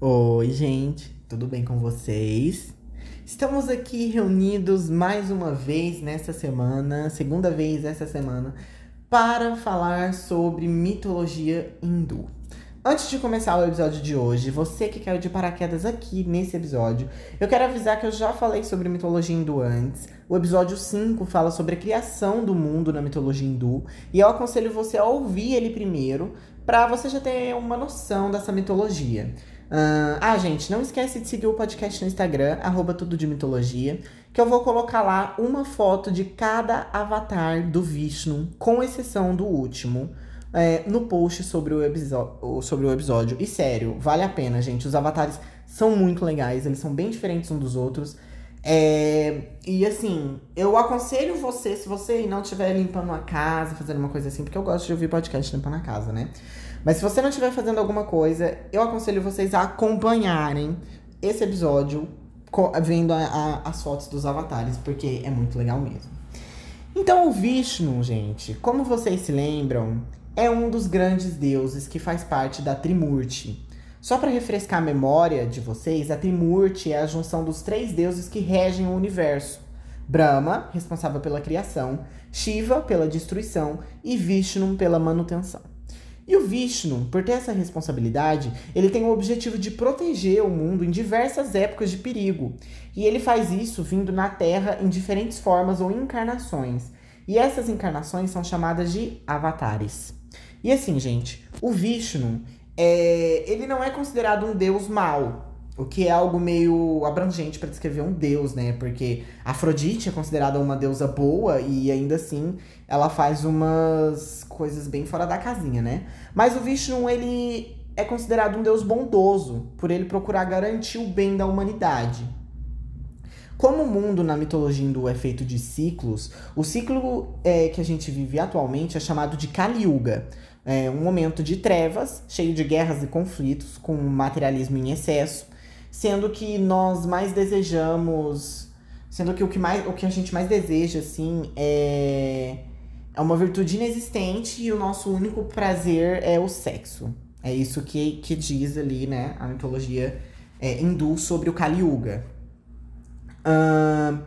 Oi, gente, tudo bem com vocês? Estamos aqui reunidos mais uma vez nesta semana, segunda vez essa semana, para falar sobre mitologia hindu. Antes de começar o episódio de hoje, você que caiu de paraquedas aqui nesse episódio, eu quero avisar que eu já falei sobre mitologia hindu antes. O episódio 5 fala sobre a criação do mundo na mitologia hindu, e eu aconselho você a ouvir ele primeiro, para você já ter uma noção dessa mitologia. Uh, ah, gente, não esquece de seguir o podcast no Instagram, arroba tudo de mitologia, que eu vou colocar lá uma foto de cada avatar do Vishnu, com exceção do último, é, no post sobre o, sobre o episódio. E sério, vale a pena, gente. Os avatares são muito legais, eles são bem diferentes uns dos outros. É, e assim, eu aconselho você, se você não estiver limpando a casa, fazendo uma coisa assim, porque eu gosto de ouvir podcast limpando a casa, né? Mas se você não estiver fazendo alguma coisa, eu aconselho vocês a acompanharem esse episódio vendo a, a, as fotos dos avatares, porque é muito legal mesmo. Então, o Vishnu, gente, como vocês se lembram, é um dos grandes deuses que faz parte da Trimurti. Só para refrescar a memória de vocês, a Trimurti é a junção dos três deuses que regem o universo. Brahma, responsável pela criação, Shiva, pela destruição e Vishnu, pela manutenção. E o Vishnu, por ter essa responsabilidade, ele tem o objetivo de proteger o mundo em diversas épocas de perigo. E ele faz isso vindo na Terra em diferentes formas ou encarnações. E essas encarnações são chamadas de avatares. E assim, gente, o Vishnu, é, ele não é considerado um deus mau, o que é algo meio abrangente para descrever um deus, né? Porque Afrodite é considerada uma deusa boa e ainda assim ela faz umas coisas bem fora da casinha, né? Mas o Vishnu, ele é considerado um deus bondoso, por ele procurar garantir o bem da humanidade. Como o mundo na mitologia hindu é feito de ciclos, o ciclo é, que a gente vive atualmente é chamado de Kali Yuga. É um momento de trevas, cheio de guerras e conflitos, com materialismo em excesso, sendo que nós mais desejamos, sendo que o que mais, o que a gente mais deseja assim é é uma virtude inexistente e o nosso único prazer é o sexo. É isso que, que diz ali, né, a mitologia é, hindu sobre o Kali Yuga. Uh,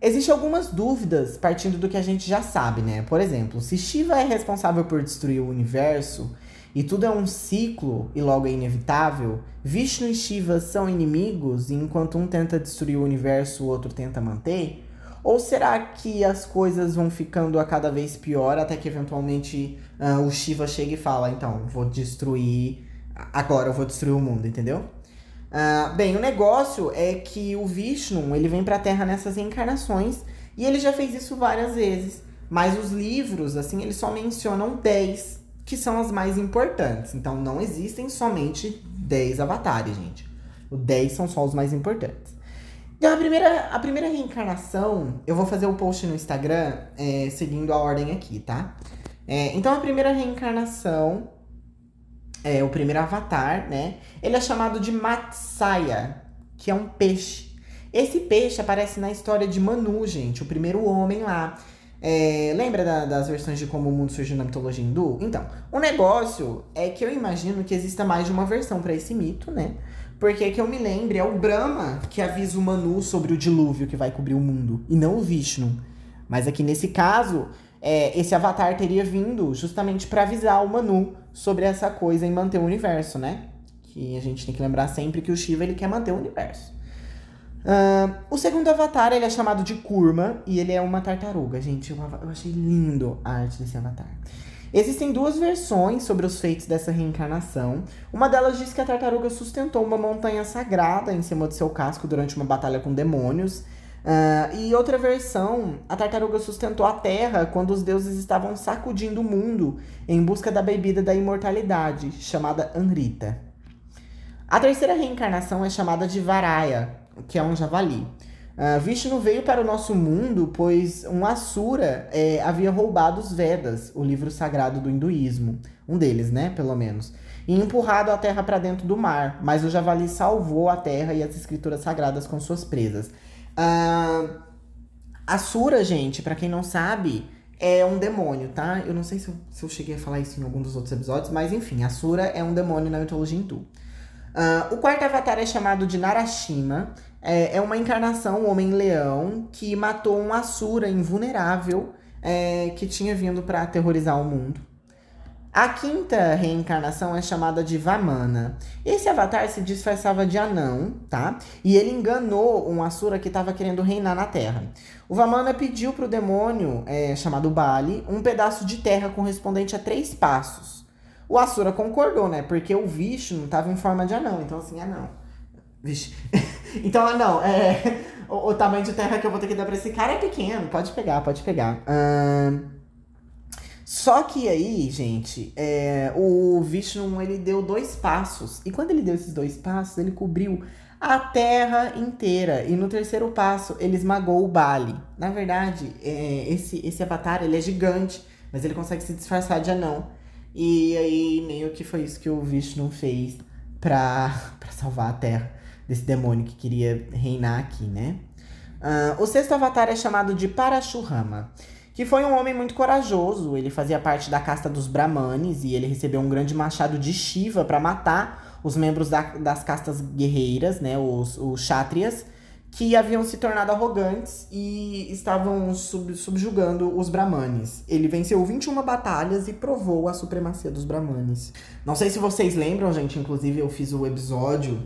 Existem algumas dúvidas partindo do que a gente já sabe, né? Por exemplo, se Shiva é responsável por destruir o universo, e tudo é um ciclo e logo é inevitável, Vishnu e Shiva são inimigos e enquanto um tenta destruir o universo, o outro tenta manter? Ou será que as coisas vão ficando a cada vez pior até que eventualmente uh, o Shiva chega e fala: então, vou destruir. Agora eu vou destruir o mundo, entendeu? Uh, bem, o negócio é que o Vishnu ele vem para a Terra nessas encarnações e ele já fez isso várias vezes. Mas os livros, assim, eles só mencionam 10 que são as mais importantes. Então não existem somente 10 avatares, gente. Os 10 são só os mais importantes. Então, a primeira, a primeira reencarnação, eu vou fazer o um post no Instagram é, seguindo a ordem aqui, tá? É, então, a primeira reencarnação, é o primeiro avatar, né? Ele é chamado de Matsaya, que é um peixe. Esse peixe aparece na história de Manu, gente, o primeiro homem lá. É, lembra da, das versões de como o mundo surgiu na mitologia hindu? Então, o negócio é que eu imagino que exista mais de uma versão para esse mito, né? Porque que eu me lembre, é o Brahma que avisa o Manu sobre o dilúvio que vai cobrir o mundo, e não o Vishnu. Mas aqui nesse caso, é, esse avatar teria vindo justamente para avisar o Manu sobre essa coisa em manter o universo, né? Que a gente tem que lembrar sempre que o Shiva ele quer manter o universo. Uh, o segundo avatar, ele é chamado de Kurma e ele é uma tartaruga, gente. Eu, eu achei lindo a arte desse avatar. Existem duas versões sobre os feitos dessa reencarnação. Uma delas diz que a tartaruga sustentou uma montanha sagrada em cima do seu casco durante uma batalha com demônios. Uh, e outra versão, a tartaruga sustentou a terra quando os deuses estavam sacudindo o mundo em busca da bebida da imortalidade, chamada Anrita. A terceira reencarnação é chamada de Varaya, que é um javali. Uh, Vishnu veio para o nosso mundo pois um Asura é, havia roubado os Vedas, o livro sagrado do hinduísmo. Um deles, né, pelo menos. E empurrado a terra para dentro do mar. Mas o javali salvou a terra e as escrituras sagradas com suas presas. Uh, Asura, gente, para quem não sabe, é um demônio, tá? Eu não sei se eu, se eu cheguei a falar isso em algum dos outros episódios, mas enfim, Asura é um demônio na mitologia hindu. Uh, o quarto avatar é chamado de Narashima. É, é uma encarnação, um homem-leão, que matou um Asura invulnerável é, que tinha vindo para aterrorizar o mundo. A quinta reencarnação é chamada de Vamana. Esse avatar se disfarçava de anão, tá? E ele enganou um Asura que estava querendo reinar na Terra. O Vamana pediu para o demônio, é, chamado Bali, um pedaço de terra correspondente a três passos. O Asura concordou, né? Porque o Vishnu estava em forma de anão. Então, assim, anão. Vixe. então, anão, é, o, o, tamanho de terra que eu vou ter que dar para esse cara é pequeno. Pode pegar, pode pegar. Ahn. Só que aí, gente, é, o Vishnu ele deu dois passos. E quando ele deu esses dois passos, ele cobriu a terra inteira. E no terceiro passo, ele esmagou o Bali. Na verdade, é, esse, esse avatar ele é gigante, mas ele consegue se disfarçar de anão. E aí, meio que foi isso que o Vishnu fez pra, pra salvar a terra desse demônio que queria reinar aqui, né? Uh, o sexto avatar é chamado de Parashurama que foi um homem muito corajoso. Ele fazia parte da casta dos Brahmanes e ele recebeu um grande machado de Shiva para matar os membros da, das castas guerreiras, né, os, os Kshatriyas, que haviam se tornado arrogantes e estavam sub, subjugando os Brahmanes. Ele venceu 21 batalhas e provou a supremacia dos Brahmanes. Não sei se vocês lembram, gente, inclusive eu fiz o episódio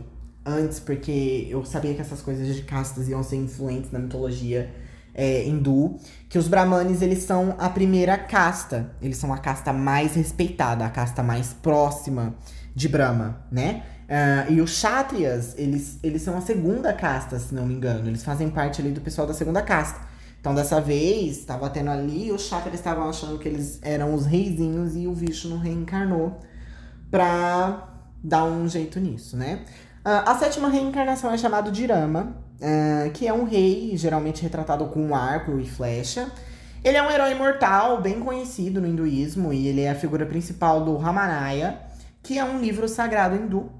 antes porque eu sabia que essas coisas de castas iam ser influentes na mitologia é, hindu, que os brahmanes eles são a primeira casta, eles são a casta mais respeitada, a casta mais próxima de Brahma, né? Uh, e os Kshatriyas, eles, eles são a segunda casta, se não me engano. Eles fazem parte ali do pessoal da segunda casta. Então, dessa vez, estava tendo ali, os Kshatriyas estavam achando que eles eram os reizinhos e o Vishnu reencarnou pra dar um jeito nisso, né? Uh, a sétima reencarnação é chamada de Rama, uh, que é um rei, geralmente retratado com um arco e flecha. Ele é um herói imortal, bem conhecido no hinduísmo, e ele é a figura principal do Ramayana, que é um livro sagrado hindu.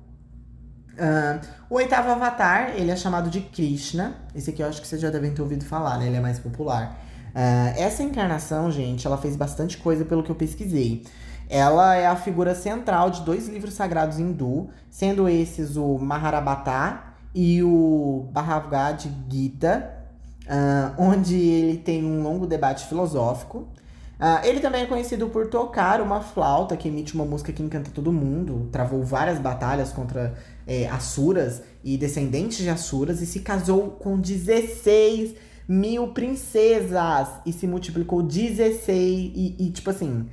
Uh, o oitavo avatar, ele é chamado de Krishna. Esse aqui eu acho que vocês já devem ter ouvido falar, né? Ele é mais popular. Uh, essa encarnação, gente, ela fez bastante coisa pelo que eu pesquisei. Ela é a figura central de dois livros sagrados hindu, sendo esses o Maharabata e o Bhagavad Gita, uh, onde ele tem um longo debate filosófico. Uh, ele também é conhecido por tocar uma flauta que emite uma música que encanta todo mundo. Travou várias batalhas contra é, Asuras e descendentes de Asuras e se casou com 16 mil princesas e se multiplicou 16 e, e tipo assim.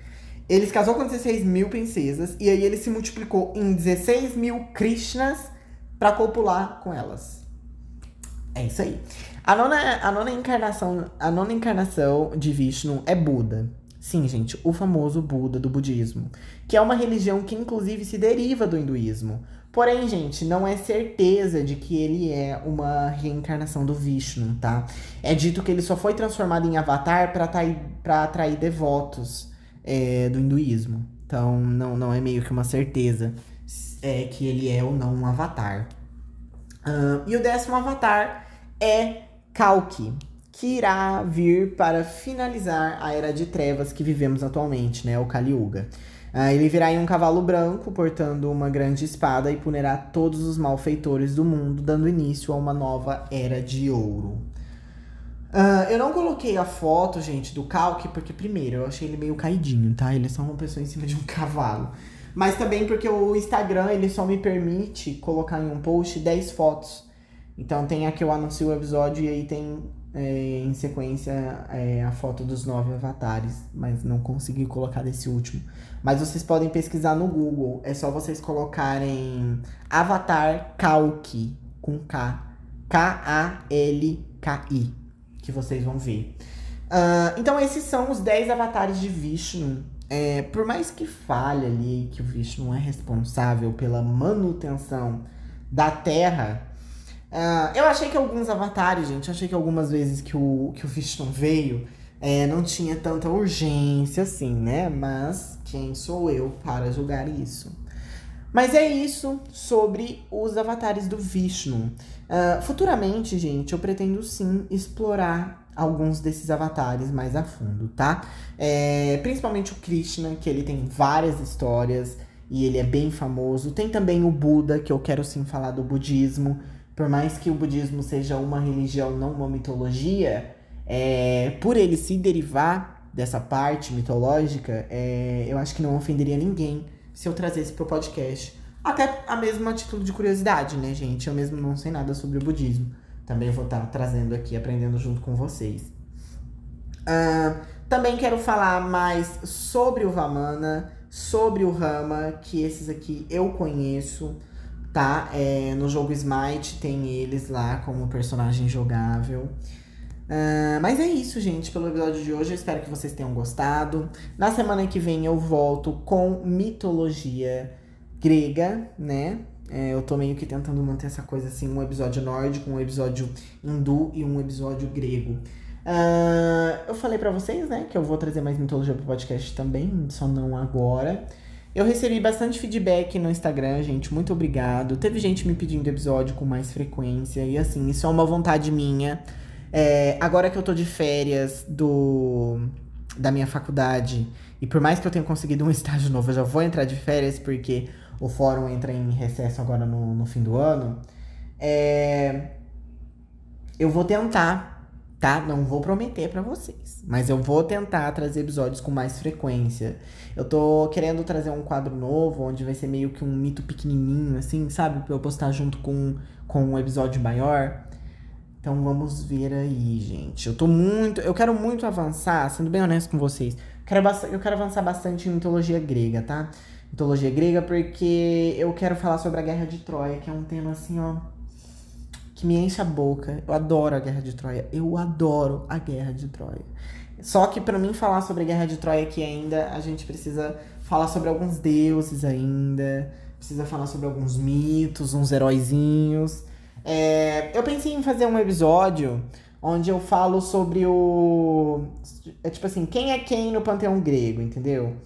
Ele se casou com 16 mil princesas e aí ele se multiplicou em 16 mil Krishnas para copular com elas. É isso aí. A nona, a nona encarnação, a nona encarnação de Vishnu é Buda. Sim, gente, o famoso Buda do budismo, que é uma religião que inclusive se deriva do hinduísmo. Porém, gente, não é certeza de que ele é uma reencarnação do Vishnu, tá? É dito que ele só foi transformado em avatar para atrair, atrair devotos é, do hinduísmo. Então, não, não é meio que uma certeza é, que ele é ou não um avatar. E o décimo avatar é Kalki, que irá vir para finalizar a era de trevas que vivemos atualmente, né? O Kali Yuga. Uh, ele virá em um cavalo branco, portando uma grande espada, e punirá todos os malfeitores do mundo, dando início a uma nova era de ouro. Uh, eu não coloquei a foto, gente, do Kalki, porque primeiro eu achei ele meio caidinho, tá? Ele é só uma pessoa em cima de um cavalo. Mas também porque o Instagram ele só me permite colocar em um post 10 fotos. Então tem aqui eu anuncio o episódio e aí tem é, em sequência é, a foto dos nove avatares, mas não consegui colocar desse último. Mas vocês podem pesquisar no Google, é só vocês colocarem Avatar Kalki com K, K-A-L-K-I, que vocês vão ver. Uh, então esses são os 10 avatares de Vishnu é, por mais que falhe ali que o Vishnu é responsável pela manutenção da Terra, uh, eu achei que alguns avatares, gente, achei que algumas vezes que o, que o Vishnu veio, é, não tinha tanta urgência assim, né? Mas quem sou eu para julgar isso? Mas é isso sobre os avatares do Vishnu. Uh, futuramente, gente, eu pretendo sim explorar alguns desses avatares mais a fundo, tá? É, principalmente o Krishna, que ele tem várias histórias e ele é bem famoso. Tem também o Buda, que eu quero sim falar do budismo. Por mais que o budismo seja uma religião, não uma mitologia, é, por ele se derivar dessa parte mitológica, é, eu acho que não ofenderia ninguém se eu trazesse pro podcast. Até a mesma título de curiosidade, né, gente? Eu mesmo não sei nada sobre o budismo. Também vou estar trazendo aqui, aprendendo junto com vocês. Uh, também quero falar mais sobre o Vamana, sobre o Rama, que esses aqui eu conheço, tá? É, no jogo Smite tem eles lá como personagem jogável. Uh, mas é isso, gente, pelo episódio de hoje. Eu espero que vocês tenham gostado. Na semana que vem eu volto com mitologia grega, né? É, eu tô meio que tentando manter essa coisa assim, um episódio nórdico, um episódio hindu e um episódio grego. Uh, eu falei para vocês, né, que eu vou trazer mais mitologia pro podcast também, só não agora. Eu recebi bastante feedback no Instagram, gente, muito obrigado. Teve gente me pedindo episódio com mais frequência, e assim, isso é uma vontade minha. É, agora que eu tô de férias do da minha faculdade, e por mais que eu tenha conseguido um estágio novo, eu já vou entrar de férias, porque o fórum entra em recesso agora no, no fim do ano. É, eu vou tentar tá? Não vou prometer para vocês, mas eu vou tentar trazer episódios com mais frequência. Eu tô querendo trazer um quadro novo, onde vai ser meio que um mito pequenininho, assim, sabe? Pra eu postar junto com, com um episódio maior. Então vamos ver aí, gente. Eu tô muito. Eu quero muito avançar, sendo bem honesto com vocês. Eu quero, eu quero avançar bastante em mitologia grega, tá? Mitologia grega, porque eu quero falar sobre a Guerra de Troia, que é um tema assim, ó que me enche a boca. Eu adoro a Guerra de Troia. Eu adoro a Guerra de Troia. Só que para mim falar sobre a Guerra de Troia aqui ainda, a gente precisa falar sobre alguns deuses ainda, precisa falar sobre alguns mitos, uns heróizinhos. É, eu pensei em fazer um episódio onde eu falo sobre o. É tipo assim, quem é quem no panteão grego, entendeu?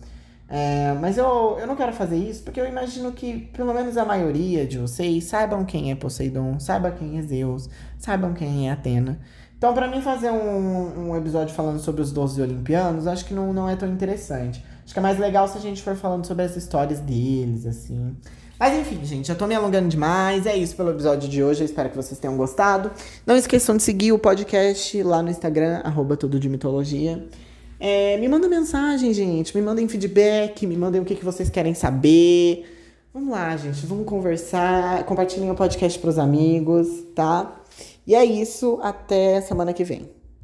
É, mas eu, eu não quero fazer isso porque eu imagino que pelo menos a maioria de vocês saibam quem é Poseidon, saibam quem é Zeus, saibam quem é Atena. Então, para mim, fazer um, um episódio falando sobre os 12 olimpianos, acho que não, não é tão interessante. Acho que é mais legal se a gente for falando sobre as histórias deles, assim. Mas enfim, gente, já tô me alongando demais. É isso pelo episódio de hoje. Eu espero que vocês tenham gostado. Não esqueçam de seguir o podcast lá no Instagram, arroba tudo de mitologia. É, me manda mensagem, gente. Me mandem feedback, me mandem o que, que vocês querem saber. Vamos lá, gente. Vamos conversar. Compartilhem o podcast pros amigos, tá? E é isso. Até semana que vem.